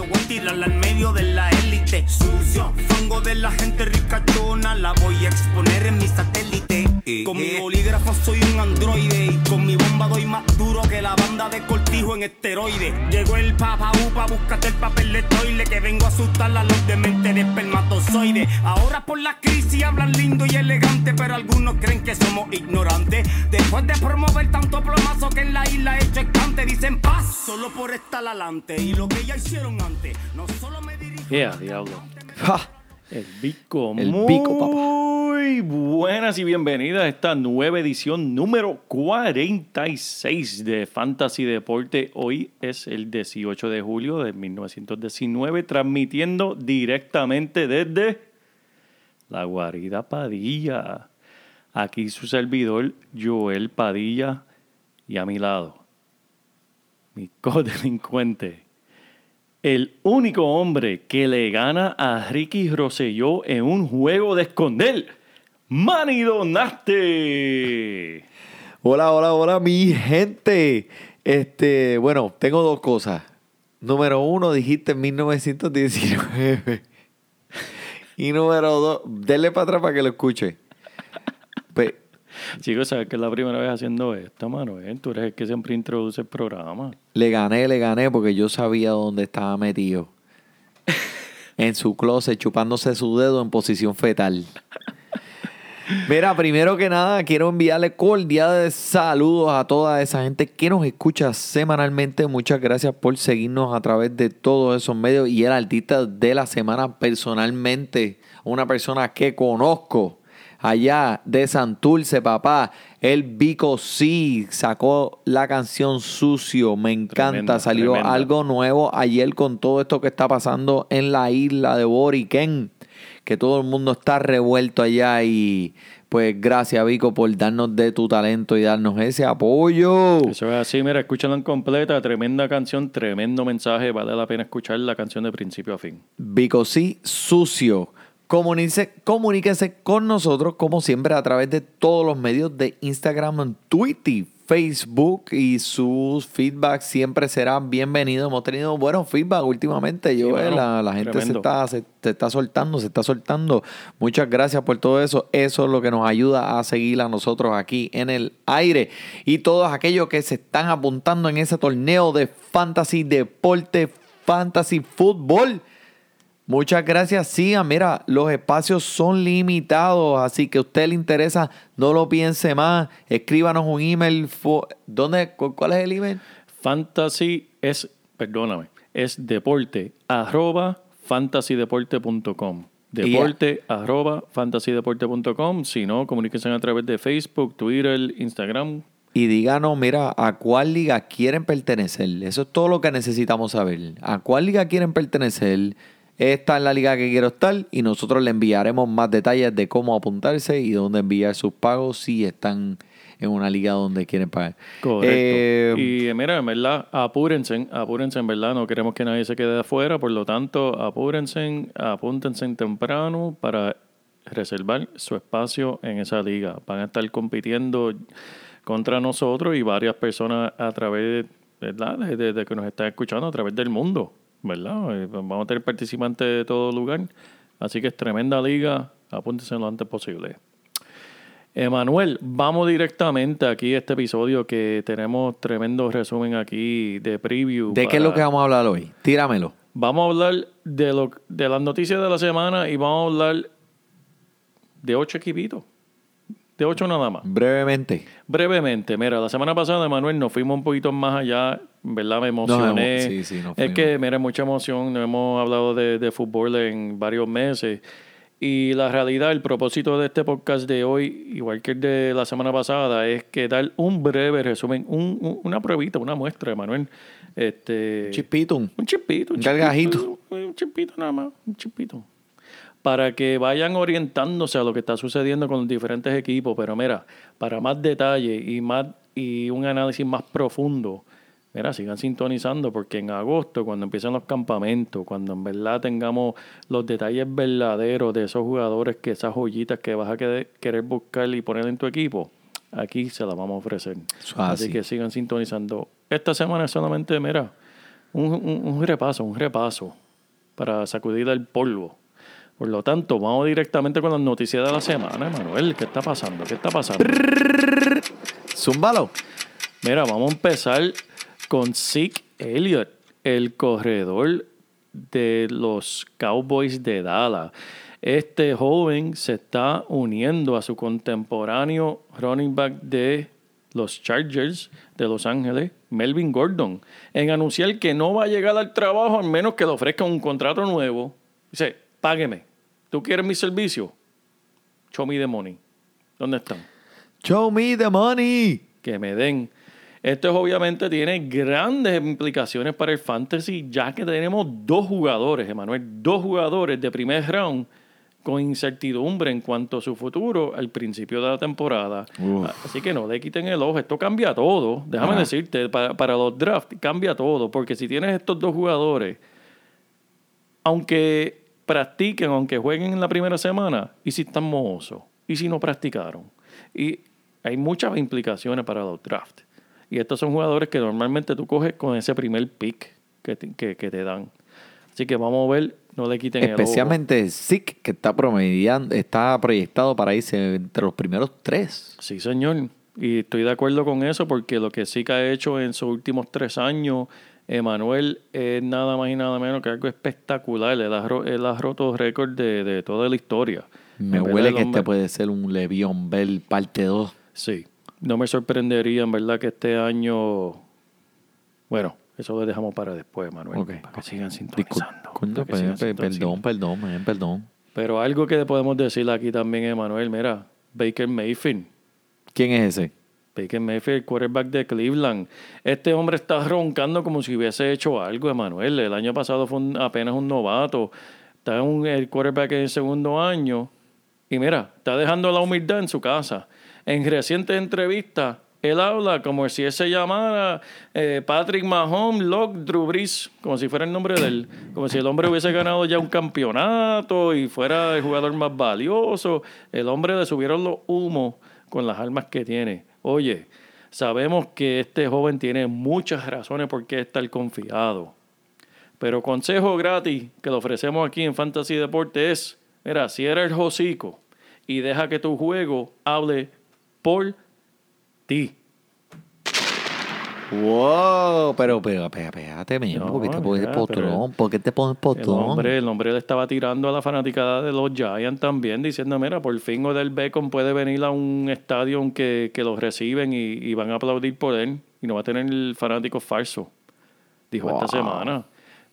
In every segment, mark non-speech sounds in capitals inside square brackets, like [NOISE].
Voy a tirarla al medio de la élite. Sucio, fango de la gente ricachona. La voy a exponer en mi satélite. Con mi bolígrafo soy un androide. Y con mi bomba doy más duro que la banda de cortijo en esteroide. Llegó el papa upa, búscate el papel de toile. Que vengo a asustar a los de mente de espermatozoide. Ahora por la crisis hablan lindo y elegante. Pero algunos creen que somos ignorantes. Después de promover tanto plomazo que en la isla he hecho escante. Dicen paz, solo por estar adelante. Y lo que ya hicieron antes, no solo me dirijo. ¡Ea, diablo! El Bico. El Muy Bico, papá. buenas y bienvenidas a esta nueva edición número 46 de Fantasy Deporte. Hoy es el 18 de julio de 1919, transmitiendo directamente desde la guarida Padilla. Aquí su servidor, Joel Padilla, y a mi lado, mi codelincuente, el único hombre que le gana a Ricky Rosselló en un juego de esconder, Manny Donaste. Hola, hola, hola, mi gente. Este, bueno, tengo dos cosas. Número uno, dijiste en 1919. [LAUGHS] Y número dos, denle para atrás para que lo escuche. Chicos, ¿sabes que es la primera vez haciendo esto, Manuel? Tú eres el que siempre introduce el programa. le gané, le gané porque yo sabía dónde estaba metido. En su closet, chupándose su dedo en posición fetal. Mira, primero que nada, quiero enviarle cordiales saludos a toda esa gente que nos escucha semanalmente. Muchas gracias por seguirnos a través de todos esos medios. Y el artista de la semana, personalmente, una persona que conozco allá de Santurce, papá. El Vico sí sacó la canción Sucio. Me encanta. Tremenda, Salió tremenda. algo nuevo ayer con todo esto que está pasando en la isla de Boriquén que todo el mundo está revuelto allá y pues gracias Vico por darnos de tu talento y darnos ese apoyo. Eso es así, mira, escúchala en completa, tremenda canción, tremendo mensaje, vale la pena escuchar la canción de principio a fin. Vico sí, sucio. Comuníquese, comuníquese con nosotros como siempre a través de todos los medios de Instagram, Twitter, Facebook y sus feedback siempre serán bienvenidos. Hemos tenido buenos feedback últimamente. Yo, Sí, la, la gente se está, se, se está soltando, se está soltando. Muchas gracias por todo eso. Eso es lo que nos ayuda a seguir a nosotros aquí en el aire. Y todos aquellos que se están apuntando en ese torneo de fantasy deporte, fantasy fútbol. Muchas gracias. Sigan, mira, los espacios son limitados, así que a usted le interesa, no lo piense más. Escríbanos un email. ¿Dónde? cu- ¿Cuál es el email? Fantasy es, perdóname, es deporte arroba fantasydeporte.com. Deporte arroba fantasydeporte.com. Si no, comuníquense a través de Facebook, Twitter, Instagram. Y díganos, mira, ¿a cuál liga quieren pertenecer? Eso es todo lo que necesitamos saber. ¿A cuál liga quieren pertenecer? Esta es la liga que quiero estar y nosotros le enviaremos más detalles de cómo apuntarse y dónde enviar sus pagos si están en una liga donde quieren pagar. Correcto. Eh, y eh, mira, en verdad, apúrense, apúrense, en verdad, no queremos que nadie se quede de afuera, por lo tanto, apúrense, apúntense temprano para reservar su espacio en esa liga. Van a estar compitiendo contra nosotros y varias personas a través, ¿verdad? De, de- de que nos están escuchando a través del mundo, ¿verdad? Eh, Vamos a tener participantes de todo lugar. Así que es tremenda liga, apúntense lo antes posible. Emanuel, vamos directamente aquí a este episodio que tenemos tremendo resumen aquí de preview. ¿De qué es lo que vamos a hablar hoy? Tíramelo. Vamos a hablar de, lo, de las noticias de la semana y vamos a hablar de ocho equipitos. De ocho nada más. Brevemente. Brevemente, mira, la semana pasada, Emanuel, nos fuimos un poquito más allá, en ¿verdad? Me emocioné. Sí, sí, es que, mira, mucha emoción, no hemos hablado de, de fútbol en varios meses Y la realidad, el propósito de este podcast de hoy, igual que el de la semana pasada, es que dar un breve resumen, un- un- una pruebita, una muestra, Manuel. Este, Chispito. un chipito. Un cargajito. chipito, Un chipito nada más, un chipito. Para que vayan orientándose a lo que está sucediendo con los diferentes equipos. Pero mira, para más detalle y, más, y un análisis más profundo, mira, sigan sintonizando porque en agosto, cuando empiezan los campamentos, cuando en verdad tengamos los detalles verdaderos de esos jugadores, que esas joyitas que vas a querer, buscar y poner en tu equipo, aquí se las vamos a ofrecer. Así que sigan sintonizando. Esta semana es solamente, mira, un, un- un repaso, un repaso para sacudir el polvo. Por lo tanto, vamos directamente con las noticias de la semana, Manuel. ¿Qué está pasando? ¿Qué está pasando? Zúmbalo. Mira, vamos a empezar con Zeke Elliott, el corredor de los Cowboys de Dallas. Este joven se está uniendo a su contemporáneo running back de los Chargers de Los Ángeles, Melvin Gordon, en anunciar que no va a llegar al trabajo a menos que le ofrezca un contrato nuevo. Dice, págueme. ¿Tú quieres mi servicio? Show me the money. ¿Dónde están? Show me the money. que me den. Esto es, obviamente tiene grandes implicaciones para el fantasy, ya que tenemos dos jugadores, Emanuel, dos jugadores de primer round con incertidumbre en cuanto a su futuro al principio de la temporada. Uf. Así que no le quiten el ojo. Esto cambia todo. Déjame Ajá. decirte, para, para los drafts cambia todo, porque si tienes estos dos jugadores, aunque practiquen, aunque jueguen en la primera semana, y si están mohosos, y si no practicaron. Y hay muchas implicaciones para los drafts. Y estos son jugadores que normalmente tú coges con ese primer pick que te, que, que te dan. Así que vamos a ver, no le quiten el. Especialmente Zeke, que está promediando, está proyectado para irse entre los primeros tres. Sí, señor. Y estoy de acuerdo con eso porque lo que que ha hecho en sus últimos tres años, Emanuel, es nada más y nada menos que algo espectacular. Él ha, ro- él ha roto récord de, de toda la historia. Me En huele el que este puede ser un Le'Veon Bell parte 2. Sí. No me sorprendería, en verdad, que este año... Bueno, eso lo dejamos para después, Manuel. Ok, Para que sigan sintonizando. que sigan sintonizando. perdón, perdón, man, perdón. Pero algo que podemos decir aquí también, Emanuel, mira, Baker Mayfield. ¿Quién es ese? Baker Mayfield, el quarterback de Cleveland. Este hombre está roncando como si hubiese hecho algo, Emanuel. El año pasado fue apenas un novato. Está un, el quarterback en el segundo año. Y mira, está dejando la humildad en su casa. En recientes entrevistas, él habla como si él se llamara eh, Patrick Mahomes, Locke, Drew Brees, como si fuera el nombre de él. Como si el hombre hubiese ganado ya un campeonato y fuera el jugador más valioso. El hombre le subieron los humos con las armas que tiene. Oye, sabemos que este joven tiene muchas razones por qué estar confiado. Pero consejo gratis que le ofrecemos aquí en Fantasy Deporte es, mira, cierra el hocico y deja que tu juego hable por ti. Wow, pero, pero, pero, espérate, mismo, No, ¿por qué te pones ¿Por qué te pones El potrón? hombre, el hombre le estaba tirando a la fanaticada de los Giants también, diciendo, mira, por fin Odell Beckham puede venir a un estadio en que, que los reciben y, y van a aplaudir por él y no va a tener el fanático falso. Dijo esta semana.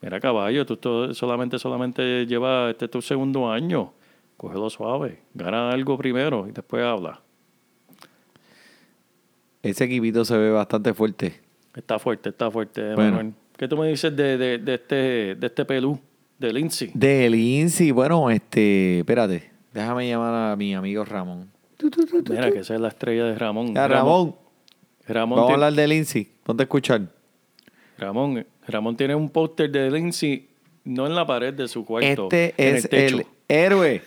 Mira, caballo, tú to- solamente, solamente lleva este es tu segundo año. Cógelo suave. Gana algo primero y después habla. Ese equipito se ve bastante fuerte. Está fuerte, está fuerte, Bueno. Manuel. ¿Qué tú me dices de, de, de este, de este pelú, de Lindsay? De Lindsay, bueno, este, espérate, déjame llamar a mi amigo Ramón. Mira, que esa es la estrella de Ramón. Ya, Ramón, Ramón, vamos a hablar de Lindsay. Ponte a escuchar. Ramón, Ramón tiene un póster de Lindsay, no en la pared de su cuarto. Este en es techo. el héroe.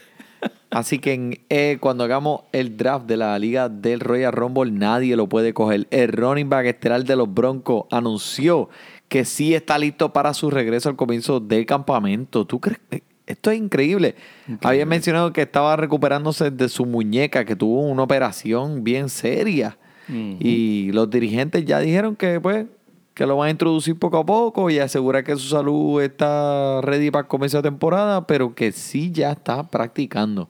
Así que en- eh, cuando hagamos el draft de la liga del Royal Rumble, nadie lo puede coger. El running back estelar de los Broncos anunció que sí está listo para su regreso al comienzo del campamento. ¿Tú crees? Eh, Esto es increíble. Había mencionado que estaba recuperándose de su muñeca, que tuvo una operación bien seria. Y los dirigentes ya dijeron que pues que lo van a introducir poco a poco y asegurar que su salud está ready para comienzo de temporada, pero que sí ya está practicando.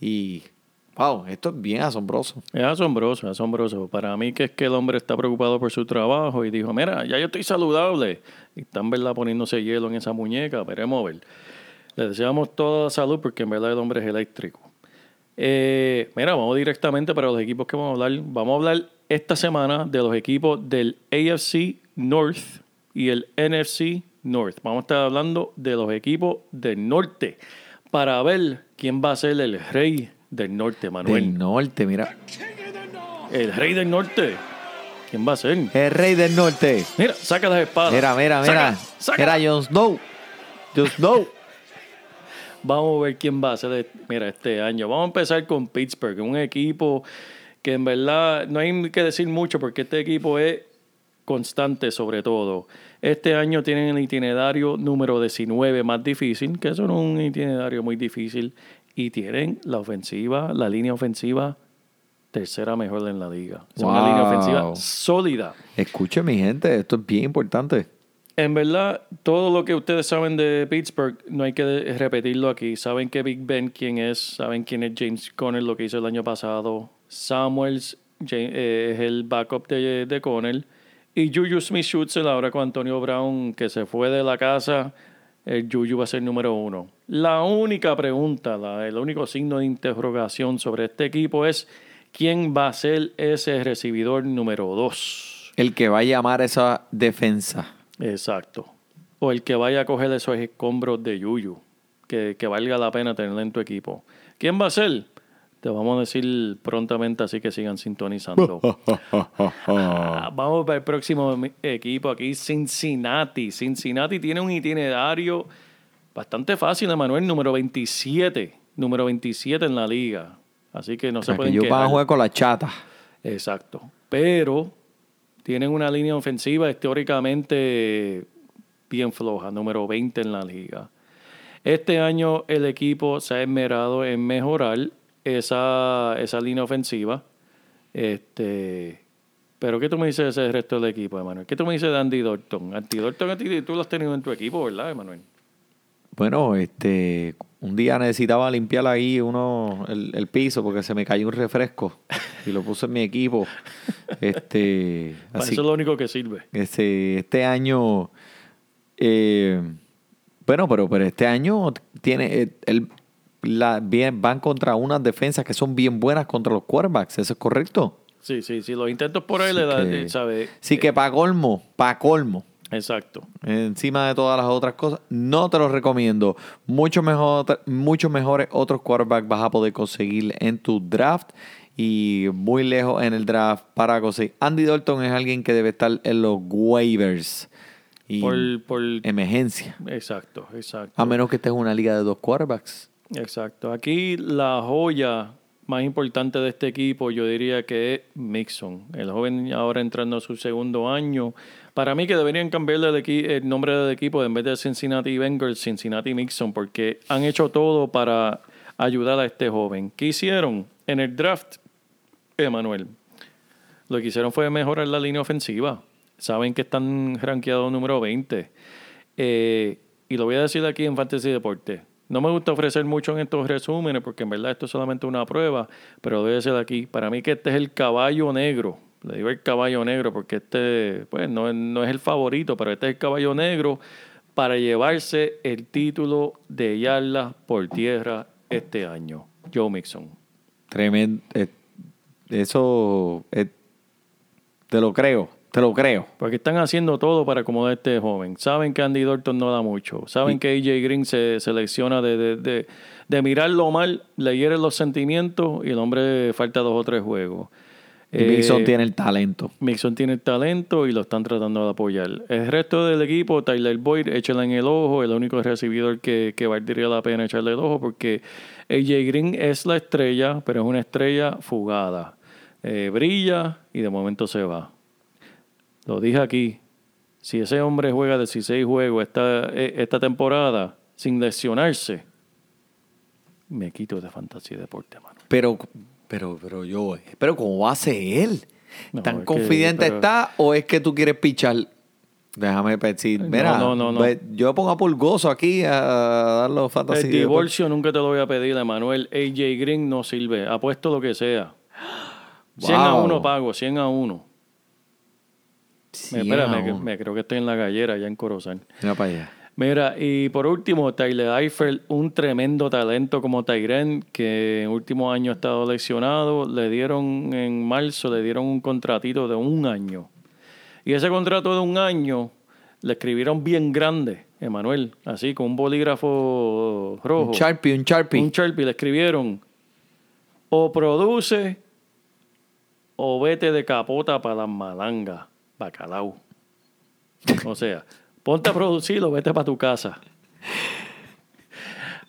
Y wow, esto es bien asombroso. Es asombroso, asombroso. Para mí que es que el hombre está preocupado por su trabajo y dijo, mira, ya yo estoy saludable. Y están, ¿verdad?, poniéndose hielo en esa muñeca, veremos a ver. Le deseamos toda la salud porque en verdad el hombre es eléctrico. Eh, mira, vamos directamente para los equipos que vamos a hablar. Vamos a hablar esta semana de los equipos del AFC North y el NFC North. Vamos a estar hablando de los equipos del norte para ver quién va a ser el rey del norte, Manuel. Del norte, mira. El rey del norte. ¿Quién va a ser? El rey del norte. Mira, saca las espadas. Mira, mira, mira. Saca, saca. Mira, Jon Snow. Jon Snow. [LAUGHS] Vamos a ver quién va a ser mira, este año. Vamos a empezar con Pittsburgh, un equipo que en verdad no hay que decir mucho porque este equipo es constante sobre todo. Este año tienen el itinerario número 19 más difícil, que eso no es un itinerario muy difícil, y tienen la ofensiva, la línea ofensiva tercera mejor en la liga. Es una línea ofensiva sólida. Escuche, mi gente, esto es bien importante. En verdad, todo lo que ustedes saben de Pittsburgh no hay que repetirlo aquí. Saben que Big Ben quién es, saben quién es James Conner, lo que hizo el año pasado. Samuels eh, es el backup de, de Conner. Y Juju Smith-Schuster ahora con Antonio Brown, que se fue de la casa, el Juju va a ser número uno. La única pregunta, la- el único signo de interrogación sobre este equipo es quién va a ser ese recibidor número dos. El que va a llamar esa defensa. Exacto. O el que vaya a coger esos escombros de Yuyu, que, que valga la pena tenerlo en tu equipo. ¿Quién va a ser? Te vamos a decir prontamente, así que sigan sintonizando. [LAUGHS] Ah, vamos para el próximo equipo aquí, Cincinnati. Cincinnati tiene un itinerario bastante fácil, Emanuel, número 27. Número 27 en la liga. Así que no O se sea, que pueden ellos van a quejar. jugar con la chata. Exacto. Pero tienen una línea ofensiva históricamente bien floja, número 20 en la liga. Este año el equipo se ha esmerado en mejorar esa, esa línea ofensiva. Este, pero ¿qué tú me dices de ese resto del equipo, Emanuel? ¿Qué tú me dices de Andy Dalton? Andy Dalton tú lo has tenido en tu equipo, ¿verdad, Emanuel? Bueno, este, un día necesitaba limpiar ahí uno el, el piso porque se me cayó un refresco y lo puse en mi equipo. [LAUGHS] Este, Para así eso es lo único que sirve. este, este año, eh, bueno, pero, pero este año tiene, eh, el, la, bien, van contra unas defensas que son bien buenas contra los quarterbacks, ¿eso es correcto? Sí, sí, sí. Los intentos por ahí Sí eh, ¿sabe? Sí que para colmo, para colmo, Exacto. encima de todas las otras cosas, no te lo recomiendo. Mucho mejor, mucho mejores otros quarterbacks vas a poder conseguir en tu draft y muy lejos en el draft para conseguir. Andy Dalton es alguien que debe estar en los waivers y Por, por, emergencia. exacto, exacto. A menos que estés en una liga de dos quarterbacks. Exacto. Aquí la joya más importante de este equipo yo diría que es Mixon. El joven ahora entrando a su segundo año. Para mí que deberían cambiarle el, nombre del equipo en vez de Cincinnati Bengals, Cincinnati Mixon, porque han hecho todo para ayudar a este joven. ¿Qué hicieron en el draft, Emanuel? Lo que hicieron fue mejorar la línea ofensiva. Saben que están rankeados número 20. Eh, y lo voy a decir aquí en Fantasy Deporte. No me gusta ofrecer mucho en estos resúmenes porque en verdad esto es solamente una prueba, pero lo voy a decir aquí. Para mí que este es el caballo negro. Le digo el caballo negro porque este, pues no, no es el favorito, pero este es el caballo negro para llevarse el título de yardas por tierra este año. Joe Mixon. Tremendo. eh, eso eh, te lo creo, te lo creo. Porque están haciendo todo para acomodar a este joven. Saben que Andy Dalton no da mucho. Saben que AJ Green se selecciona de, de, de, de mirarlo mal, le hieren los sentimientos y el hombre falta dos o tres juegos. Y Mixon Eh, tiene el talento. Mixon tiene el talento y lo están tratando de apoyar. El resto del equipo, Tyler Boyd, échale en el ojo, el único recibidor que, que valdría la pena echarle el ojo porque AJ Green es la estrella, pero es una estrella fugada. Eh, brilla y de momento se va. Lo dije aquí. Si ese hombre juega 16 juegos esta, eh, esta temporada sin lesionarse, me quito de fantasía deporte, mano. Pero, pero, pero yo, pero ¿cómo ser él? No, ¿Tan es que- confidente pero- está o es que tú quieres pichar? Déjame decir, mira, no, no, yo pongo a pulgoso aquí a dar los fantasy. El divorcio nunca te lo voy a pedir, Emanuel. AJ Green no sirve. Apuesto lo que sea. 100 a Wow. 1 pago, 100 a 1. Sí, me, creo que estoy en la gallera ya en Corozal. Mira para allá. Mira, y por último, Tyler Eifert, un tremendo talento como Tyren, que en último año ha estado lesionado. Le dieron en marzo, le dieron un contratito de un año. Y ese contrato de un año le escribieron bien grande, Emanuel, así con un bolígrafo rojo. Un Sharpie, un Sharpie. Un Sharpie, le escribieron o produce o vete de capota para las malangas, bacalao. O sea, ponte a producirlo, vete para tu casa.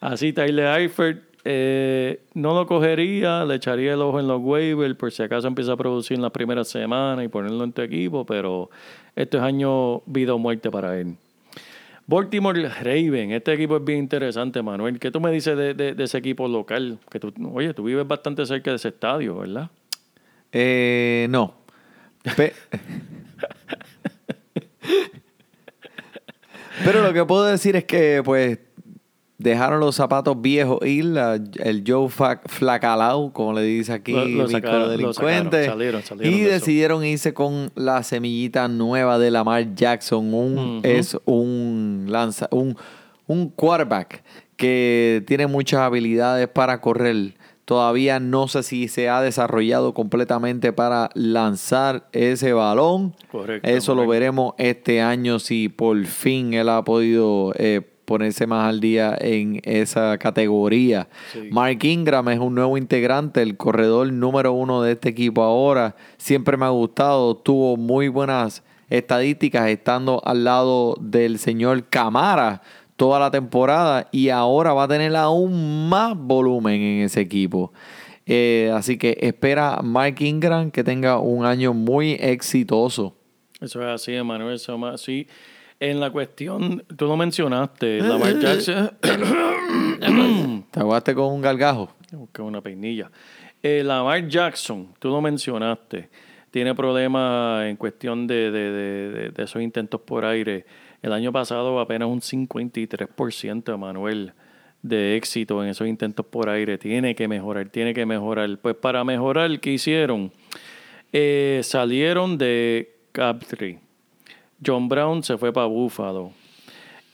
Así Tyler Eifert eh, no lo cogería, le echaría el ojo en los waivers por si acaso empieza a producir en las primeras semanas y ponerlo en tu equipo, pero esto es año vida o muerte para él. Baltimore Raven, este equipo es bien interesante, Manuel. ¿Qué tú me dices de, de- de ese equipo local? Que tú, oye, tú vives bastante cerca de ese estadio, ¿verdad? Eh, no. Pe- [LAUGHS] Pero lo que puedo decir es que, pues, dejaron los zapatos viejos ir, la- el Joe Flacalau, como le dice aquí, Lo- lo mi sacaron, lo codelincuente, sacaron, salieron, salieron y de decidieron irse con la semillita nueva de Lamar Jackson. Un. Es un lanza, un, un quarterback que tiene muchas habilidades para correr. Todavía no sé si se ha desarrollado completamente para lanzar ese balón. Correcto, Eso lo veremos este año si por fin él ha podido eh, ponerse más al día en esa categoría. Sí. Mark Ingram es un nuevo integrante, el corredor número uno de este equipo ahora. Siempre me ha gustado, tuvo muy buenas estadísticas estando al lado del señor Camara toda la temporada y ahora va a tener aún más volumen en ese equipo. Eh, así que espera Mark Ingram que tenga un año muy exitoso. Eso es así, Emanuel. Eso es así. En la cuestión, tú lo mencionaste, Lamar Jackson. [COUGHS] ¿Te aguaste con un gargajo? Busqué una peinilla. Eh, Lamar Jackson, tú lo mencionaste, tiene problemas en cuestión de- de- de esos intentos por aire. El año pasado apenas un 53%, Manuel, de éxito en esos intentos por aire. Tiene que mejorar, tiene que mejorar. Pues para mejorar, ¿qué hicieron? Eh, salieron de Captree. John Brown se fue para Buffalo.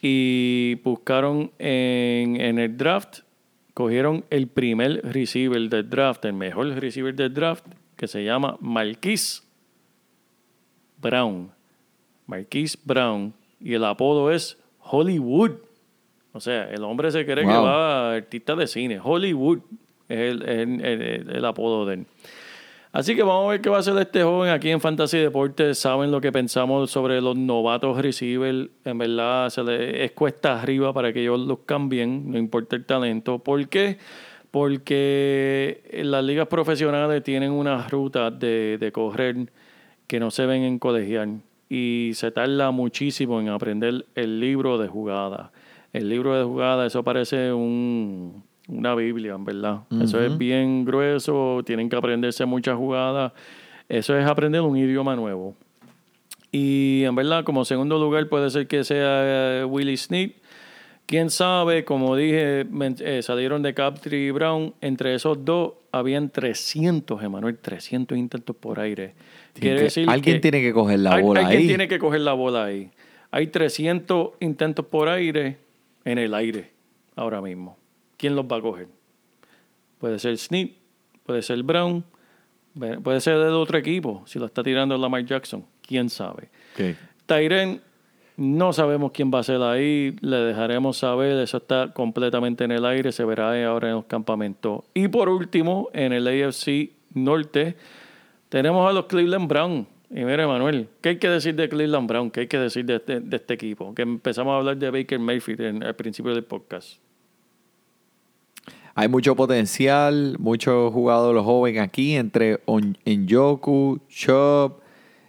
Y buscaron en, en el draft, cogieron el primer receiver del draft, el mejor receiver del draft, que se llama Marquise Brown. Marquise Brown. Y el apodo es Hollywood. O sea, el hombre se cree que Wow. va a artista de cine. Hollywood es el, el- el- el apodo de él. Así que vamos a ver qué va a hacer este joven aquí en Fantasy Deportes. Saben lo que pensamos sobre los novatos receivers. En verdad, se les es cuesta arriba para que ellos los cambien, no importa el talento. ¿Por qué? Porque las ligas profesionales tienen unas rutas de, de correr que no se ven en colegial y se tarda muchísimo en aprender el libro de jugada. El libro de jugada, eso parece un, una Biblia, en verdad. Eso es bien grueso, tienen que aprenderse muchas jugadas. Eso es aprender un idioma nuevo. Y en verdad, como segundo lugar puede ser que sea eh, Willie Snead. Quién sabe, como dije, eh, salieron de Captree y Brown. Entre esos dos habían 300, Emanuel, 300 intentos por aire. Quiere decir alguien que tiene que coger la bola alguien ahí. tiene que coger la bola ahí. Hay 300 intentos por aire en el aire ahora mismo. ¿Quién los va a coger? Puede ser Snead, puede ser Brown, puede ser del otro equipo, si lo está tirando Lamar Jackson. ¿Quién sabe? Tyren, no sabemos quién va a ser ahí, le dejaremos saber, eso está completamente en el aire, se verá ahora en los campamentos. Y por último, en el AFC Norte, tenemos a los Cleveland Brown. Y mire, Manuel, ¿qué hay que decir de Cleveland Brown? ¿Qué hay que decir de este, de este equipo? Que empezamos a hablar de Baker Mayfield en, al principio del podcast. Hay mucho potencial, muchos jugadores jóvenes aquí, entre Njoku, Chubb,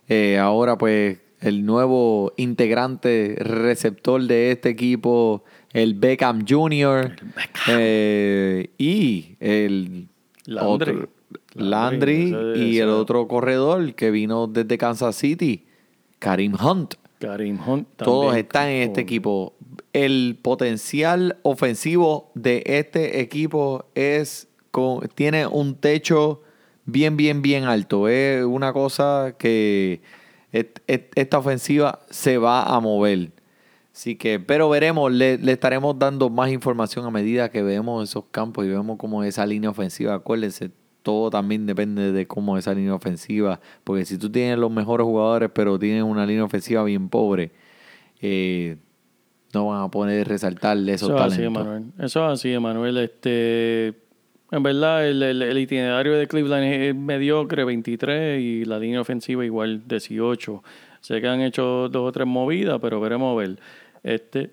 eh, ahora pues el nuevo integrante receptor de este equipo, el Beckham Jr. eh, y el Landry. otro- Landry, y el otro corredor que vino desde Kansas City, Karim Hunt. Karim Hunt Todos están en este equipo. El potencial ofensivo de este equipo es con, tiene un techo bien, bien, bien alto. Es una cosa que et- et- esta ofensiva se va a mover. Así que, pero veremos, le, le estaremos dando más información a medida que vemos esos campos y vemos cómo esa línea ofensiva, acuérdense, todo también depende de cómo esa línea ofensiva, porque si tú tienes los mejores jugadores, pero tienes una línea ofensiva bien pobre, eh, no van a poder resaltarle esos Eso es así, talentos. Emanuel. Eso es así, Emanuel. Este, en verdad, el, el- el itinerario de Cleveland es mediocre, 23, y la línea ofensiva igual, 18. Sé que han hecho dos o tres movidas, pero veremos a ver. Este,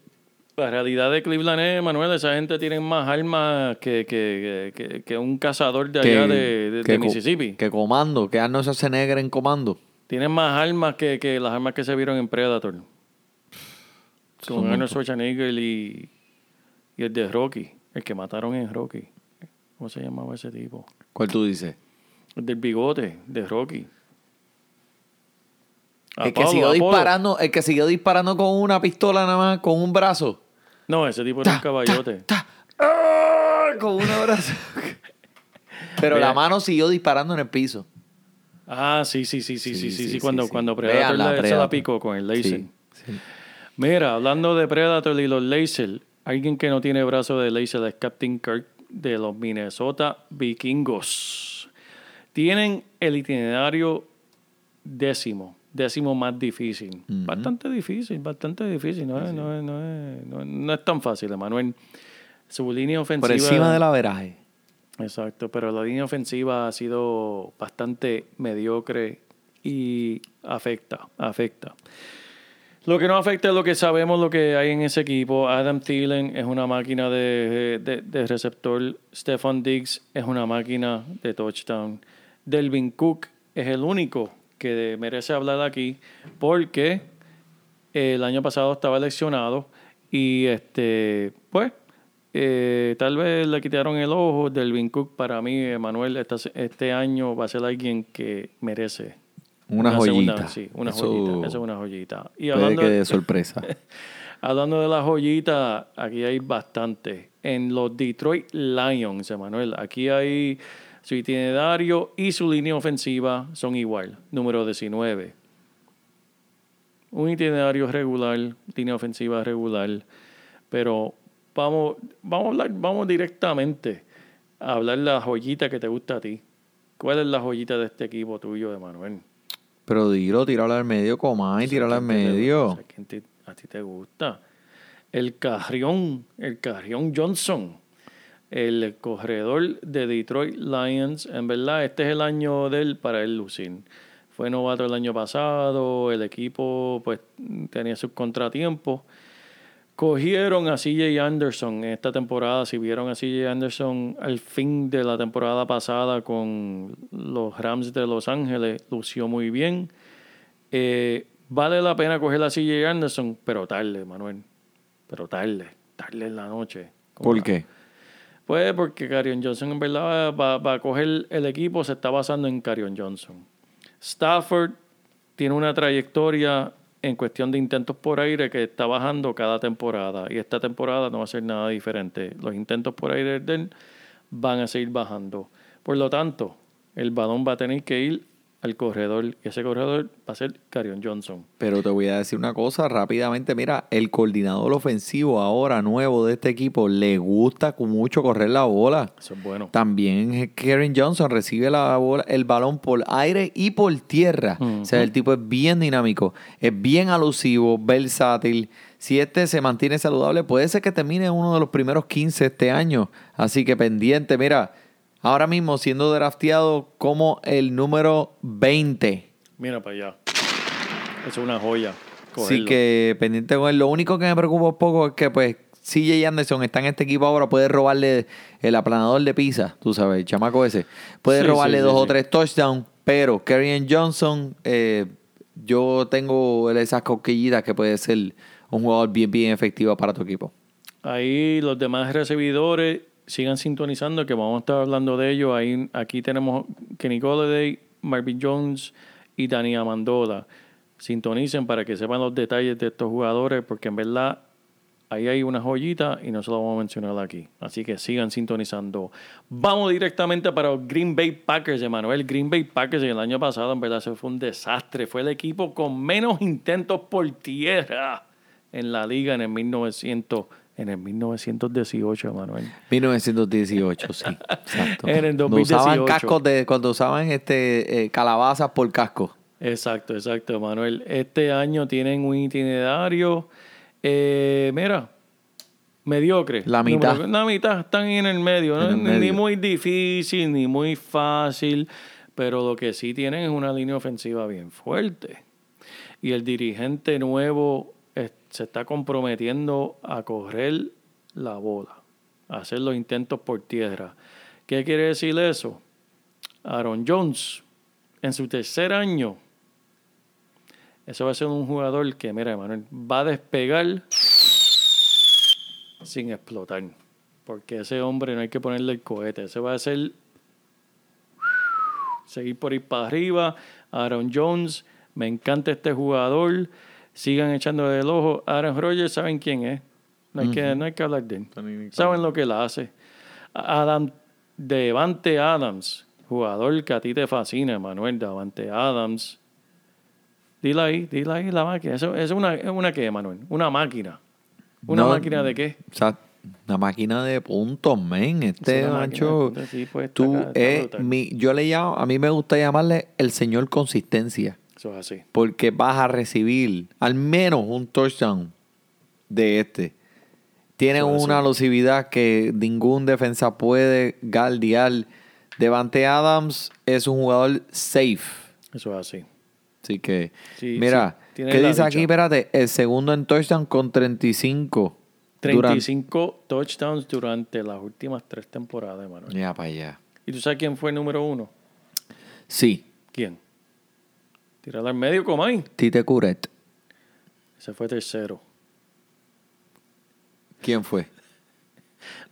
la realidad de Cleveland es, Emanuel, esa gente tiene más armas que, que, que, que un cazador de allá de, de- Mississippi. Que comando, que Arnold Schwarzenegger en comando. Tienen más armas que, que las armas que se vieron en Predator. Son Con Arnold Schwarzenegger y, y el de Rocky. El que mataron en Rocky. ¿Cómo se llamaba ese tipo? ¿Cuál tú dices? El del bigote de Rocky. el que Apolo, siguió Apolo. disparando, el que siguió disparando con una pistola nada más, con un brazo. No, ese tipo era un caballote. ¡Ah! Con un brazo. [LAUGHS] Pero Vea. la mano siguió disparando en el piso. Ah, sí, sí, sí, sí, sí, sí, Sí, sí, sí, cuando, sí, sí. cuando Predator la Predator. picó con el laser. Sí, sí. Mira, hablando de Predator y los laser, alguien que no tiene brazo de laser es Captain Kirk de los Minnesota Vikingos. Tienen el itinerario décimo, décimo más difícil. Bastante difícil, bastante difícil. No, es, no, es, no, es, no, no es tan fácil, Emanuel. Su línea ofensiva... Por encima del averaje. Exacto, pero la línea ofensiva ha sido bastante mediocre y afecta, afecta. Lo que no afecta es lo que sabemos, lo que hay en ese equipo. Adam Thielen es una máquina de, de- de receptor. Stefan Diggs es una máquina de touchdown. Delvin Cook es el único que merece hablar aquí porque el año pasado estaba lesionado y este pues eh, tal vez le quitaron el ojo del Cook para mí Emanuel este año va a ser alguien que merece Una, segunda- joyita. sí una Eso joyita eso es una joyita y Puede hablando que de, de sorpresa. [LAUGHS] hablando de la joyita aquí hay bastante en los Detroit Lions Emanuel aquí hay su itinerario y su línea ofensiva son igual número 19 un itinerario regular, línea ofensiva regular, pero vamos, vamos a hablar, vamos directamente a hablar de la joyita que te gusta a ti. ¿Cuál es la joyita de este equipo tuyo, de Manuel? Pero dilo, tíralo al medio, coma y tíralo al ¿Quién te- medio. te- a ti te gusta? El Carrión, el Carrión Johnson, el corredor de Detroit Lions. En verdad, este es el año de él para él lucir. Fue novato el año pasado, el equipo pues tenía sus contratiempos. Cogieron a CJ Anderson en esta temporada. Si vieron a CJ Anderson al fin de la temporada pasada con los Rams de Los Ángeles, lució muy bien. Eh, vale la pena coger a CJ Anderson, pero tarde, Manuel. Pero tarde, tarde en la noche. ¿Por qué? Pues porque Carion Johnson en verdad va, a coger el equipo, se está basando en Carion Johnson. Stafford tiene una trayectoria en cuestión de intentos por aire que está bajando cada temporada y esta temporada no va a ser nada diferente. Los intentos por aire de van a seguir bajando. Por lo tanto, el balón va a tener que ir al corredor y ese corredor va a ser Carion Johnson. Pero te voy a decir una cosa rápidamente. Mira, el coordinador ofensivo ahora nuevo de este equipo le gusta mucho correr la bola. Eso es bueno. También Karen Johnson recibe la bola, el balón por aire y por tierra. O sea, el tipo es bien dinámico, es bien alusivo, versátil. Si este se mantiene saludable, puede ser que termine uno de los primeros 15 este año. Así que pendiente, mira, ahora mismo siendo drafteado como el número 20. Mira para allá. Es una joya. Así cogerlo. que pendiente con él. Lo único que me preocupa un poco es que, pues, CJ Anderson está en este equipo ahora, puede robarle el aplanador de pizza, tú sabes, el chamaco ese. Puede Sí, robarle sí, dos sí, o tres touchdowns, pero Kerryon Johnson, eh, yo tengo esas coquillitas que puede ser un jugador bien, bien efectivo para tu equipo. Ahí los demás recibidores sigan sintonizando, que vamos a estar hablando de ellos. Ahí, aquí tenemos Kenny Golladay, Marvin Jones y Dani Amendola. Sintonicen para que sepan los detalles de estos jugadores, porque en verdad ahí hay una joyita y no se lo vamos a mencionar aquí. Así que sigan sintonizando. Vamos directamente para los Green Bay Packers, Emanuel. Green Bay Packers el año pasado en verdad se fue un desastre. Fue el equipo con menos intentos por tierra en la liga en el 1900, en el 1918, Manuel. 1918, sí. [LAUGHS] Exacto. En el Cuando usaban 2018. cascos de, cuando usaban este eh, calabazas por casco. Exacto, exacto, Manuel. Este año tienen un itinerario, eh, mira, mediocre. La mitad. La mitad, están en el medio. En ¿no? el Ni- muy difícil, ni muy fácil, pero lo que sí tienen es una línea ofensiva bien fuerte. Y el dirigente nuevo se está comprometiendo a correr la bola, a hacer los intentos por tierra. ¿Qué quiere decir eso? Aaron Jones, en su tercer año, eso va a ser un jugador que, mira, Emanuel, va a despegar sin explotar. Porque ese hombre no hay que ponerle el cohete. Ese va a ser seguir por ir para arriba. Aaron Jones, me encanta este jugador. Sigan echando del ojo. Aaron Rodgers, ¿saben quién es? No hay, que, no hay que hablar de él. Saben lo que él hace. Adam, Devante Adams, jugador que a ti te fascina, Manuel. Devante Adams. Dile ahí, dile ahí la máquina. Eso, eso es una, es una qué, Manuel? Una máquina. ¿Una No, máquina de qué? O sea, una máquina de puntos, men. Este Es macho. puntos, sí, pues, tú acá, mi, yo le llamo, a mí me gusta llamarle el señor consistencia. Eso es así. Porque vas a recibir al menos un touchdown de este. Tiene Eso una elusividad que ningún defensa puede galdear. Devante Adams es un jugador safe. Eso es así. Así que, Sí, mira, sí, ¿qué dice aquí? Espérate, el segundo en touchdown con 35. Durante- 35 touchdowns durante las últimas tres temporadas, Manuel. Ya para allá. ¿Y tú sabes quién fue el número uno? Sí, ¿Quién? Tirarla al medio, Comay. Tite Curet. Ese fue tercero. ¿Quién fue?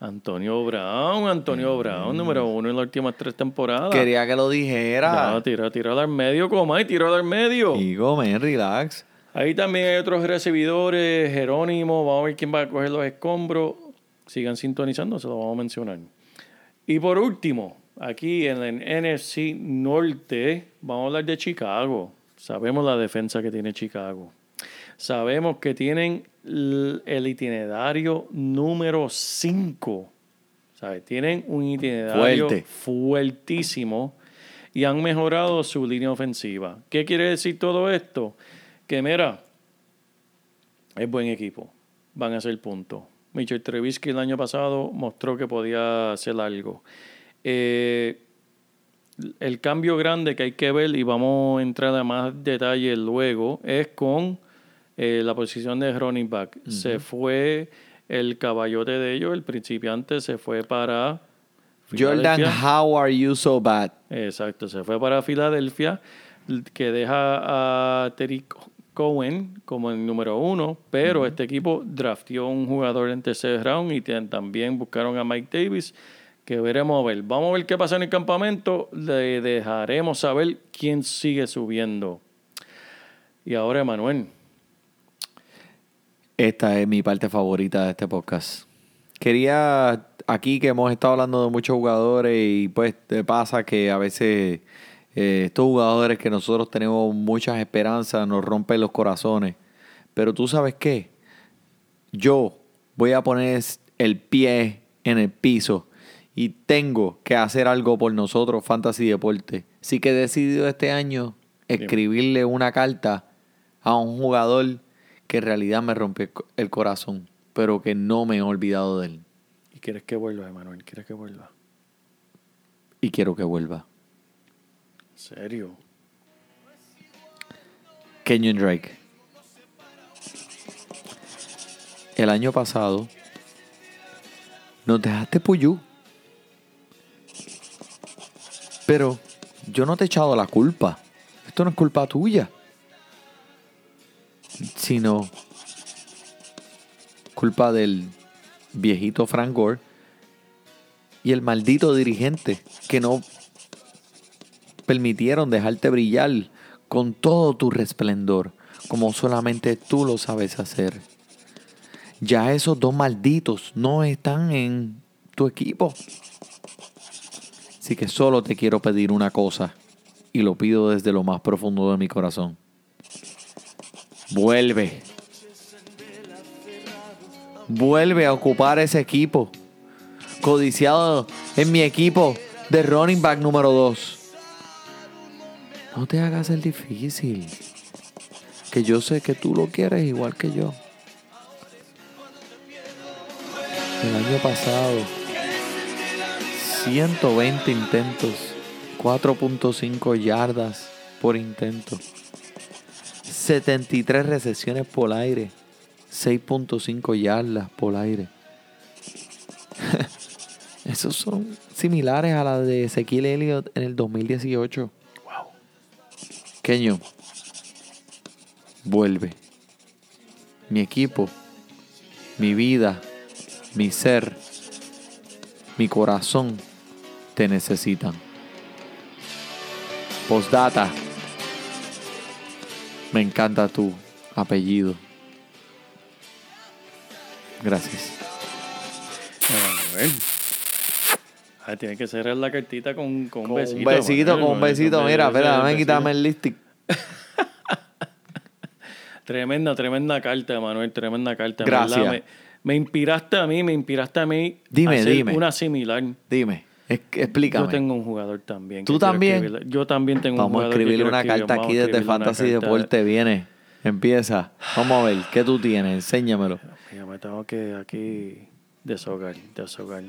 Antonio Brown, Antonio Brown, número uno en las últimas tres temporadas. Quería que lo dijera. Ya, tira, tirarla al medio, Comay, tirarla al medio. Digo, men, relax. Ahí también hay otros recibidores, Jerónimo, vamos a ver quién va a coger los escombros. Sigan sintonizando, se lo vamos a mencionar. Y por último, aquí en el NFC Norte, vamos a hablar de Chicago. Sabemos la defensa que tiene Chicago. Sabemos que tienen el itinerario número 5. ¿Sabes? Tienen un itinerario Fuerte. fuertísimo y han mejorado su línea ofensiva. ¿Qué quiere decir todo esto? Que mira, es buen equipo. Van a hacer puntos. Mitchell Trubisky el año pasado mostró que podía hacer algo. Eh, el cambio grande que hay que ver, y vamos a entrar a más detalles luego, es con eh, la posición de running back. Se fue el caballote de ellos, el principiante, se fue para... Jordan, how are you so bad? Exacto, se fue para Filadelfia, que deja a Terry Cohen como el número uno, pero este equipo draftió un jugador en tercer round y también buscaron a Mike Davis, que veremos a ver. Vamos a ver qué pasa en el campamento, le dejaremos saber quién sigue subiendo. Y ahora, Emanuel, Esta es mi parte favorita de este podcast. Quería, aquí que hemos estado hablando de muchos jugadores y pues te pasa que a veces eh, estos jugadores que nosotros tenemos muchas esperanzas nos rompen los corazones. Pero tú sabes qué, yo voy a poner el pie en el piso y tengo que hacer algo por nosotros, Fantasy Deporte. Así que he decidido este año escribirle una carta a un jugador que en realidad me rompió el corazón, pero que no me he olvidado de él. ¿y quieres que vuelva, Emanuel? ¿Quieres que vuelva? Y quiero que vuelva. ¿En serio? Kenyon Drake. El año pasado nos dejaste Puyú. Pero yo no te he echado la culpa. Esto no es culpa tuya. Sino culpa del viejito Frank Gore y el maldito dirigente que no permitieron dejarte brillar con todo tu resplendor, como solamente tú lo sabes hacer. Ya esos dos malditos no están en tu equipo. Así que solo te quiero pedir una cosa, y lo pido desde lo más profundo de mi corazón. Vuelve. vuelve a ocupar ese equipo. Codiciado en mi equipo de running back número 2. No te hagas el difícil. Que yo sé que tú lo quieres igual que yo. El año pasado, 120 intentos, 4.5 yardas por intento, 73 recesiones por aire, 6.5 yardas por aire. [LAUGHS] Esos son similares a la de Ezequiel Elliott en el 2018. Wow. Keño, vuelve. Mi equipo, mi vida, mi ser, mi corazón te necesitan. Postdata. Me encanta tu apellido. Gracias. A ver. Ah, tiene que cerrar la cartita con, con un Con besito. un besito, Manuel, con un besito. Mira, espera, déjame besito. quitarme el lipstick. [LAUGHS] Tremenda, tremenda carta, Manuel, tremenda carta. Gracias. Me, me inspiraste a mí, me inspiraste a mí. Dime, a hacer dime. Una similar. Dime, es- explícame. Yo tengo un jugador también. ¿Tú que también? Yo también tengo un Vamos a jugador. que escribirle una escribir. carta Vamos aquí a desde escribirle una Fantasy. Deporte. Viene, empieza. Vamos a ver, ¿qué tú tienes? Enséñamelo. Mira, me tengo que aquí deshogar, deshogar.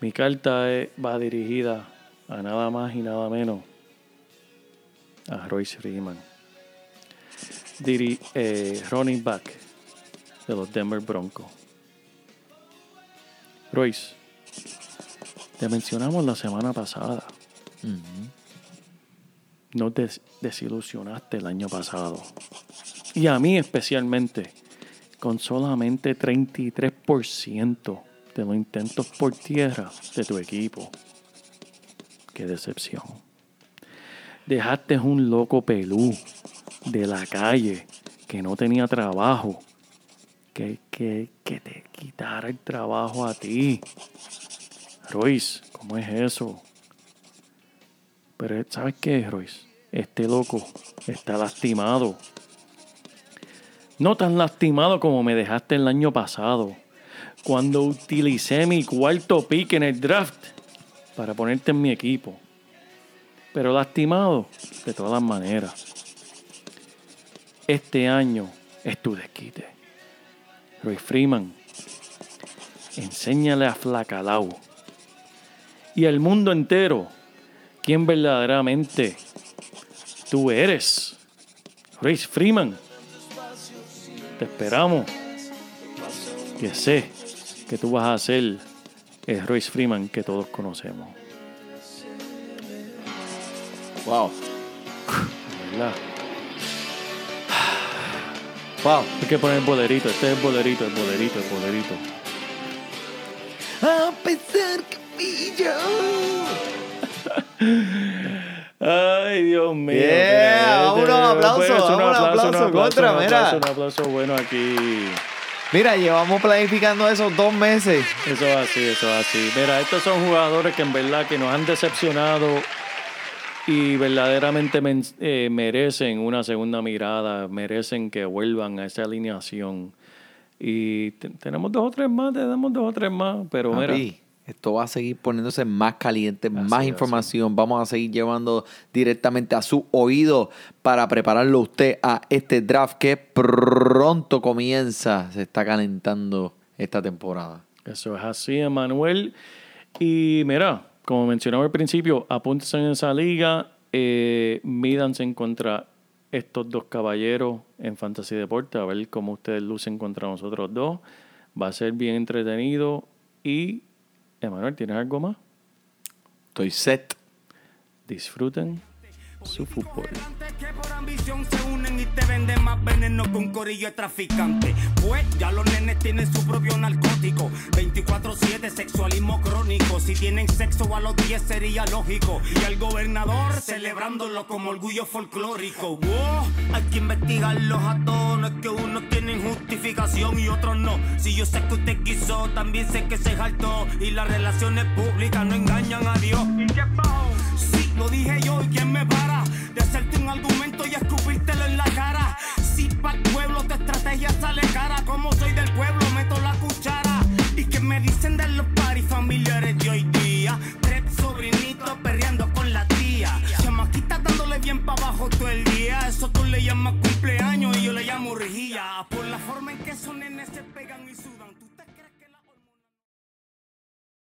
Mi carta es- va dirigida a nada más y nada menos a Royce Freeman. Diri, eh, running back de los Denver Broncos. Royce, te mencionamos la semana pasada. No te des- desilusionaste el año pasado. Y a mí especialmente, con solamente 33% de los intentos por tierra de tu equipo. Qué decepción. Dejaste un loco pelú de la calle que no tenía trabajo. Que, que, que te quitara el trabajo a ti. Royce, ¿cómo es eso? Pero ¿sabes qué, Royce? Este loco está lastimado. No tan lastimado como me dejaste el año pasado, cuando utilicé mi cuarto pick en el draft para ponerte en mi equipo. Pero lastimado de todas maneras. Este año es tu desquite. Roy Freeman, enséñale a Flacalao y al mundo entero quién verdaderamente tú eres. Royce Freeman. Te esperamos. Que sé que tú vas a ser el Royce Freeman que todos conocemos. Wow. [LAUGHS] ¿Verdad? Wow. Hay que poner el bolerito. Este es el bolerito, el bolerito, el bolerito. A pesar que yo. [LAUGHS] Ay, Dios mío. Yeah, Mira, vámonos, aplauso, pues, un aplauso, contra, un mira. aplauso, un aplauso bueno aquí. Mira, llevamos planificando eso dos meses. Eso es así, eso es así. Mira, estos son jugadores que en verdad que nos han decepcionado y verdaderamente men- eh, merecen una segunda mirada, merecen que vuelvan a esa alineación. Y te- tenemos dos o tres más, tenemos dos o tres más, pero mira, esto va a seguir poniéndose más caliente, Así, más así. información. Vamos a seguir llevando directamente a su oído para prepararlo usted a este draft que pronto comienza. Se está calentando esta temporada. eso es así, Emanuel. Y mira, como mencionaba al principio, apúntense en esa liga, eh, mídanse contra estos dos caballeros en Fantasy Deporte, a ver cómo ustedes lucen contra nosotros dos. Va a ser bien entretenido. Y, Emanuel, ¿tienes algo más? Estoy set. Disfruten su fútbol. Te venden más veneno que un corillo de traficante. Pues ya los nenes tienen su propio narcótico. 24-7, sexualismo crónico. Si tienen sexo a los 10 sería lógico. Y el gobernador celebrándolo como orgullo folclórico. Wow, hay que investigarlos a todos. No es que unos tienen justificación y otros no. Si yo sé que usted quiso, también sé que se jaltó. Y las relaciones públicas no engañan a Dios. ¿Y qué pasó? Sí, lo dije yo, ¿y quién me para? de hacerte un argumento y escupírtelo en la cara. Si pa'l pueblo tu estrategia sale cara, como soy del pueblo, meto la cuchara. Y que me dicen de los paris familiares de hoy día. Tres sobrinitos perreando con la tía. Chamaquita dándole bien pa' abajo todo el día. Eso tú le llamas cumpleaños y yo le llamo rejilla. Por la forma en que son en ese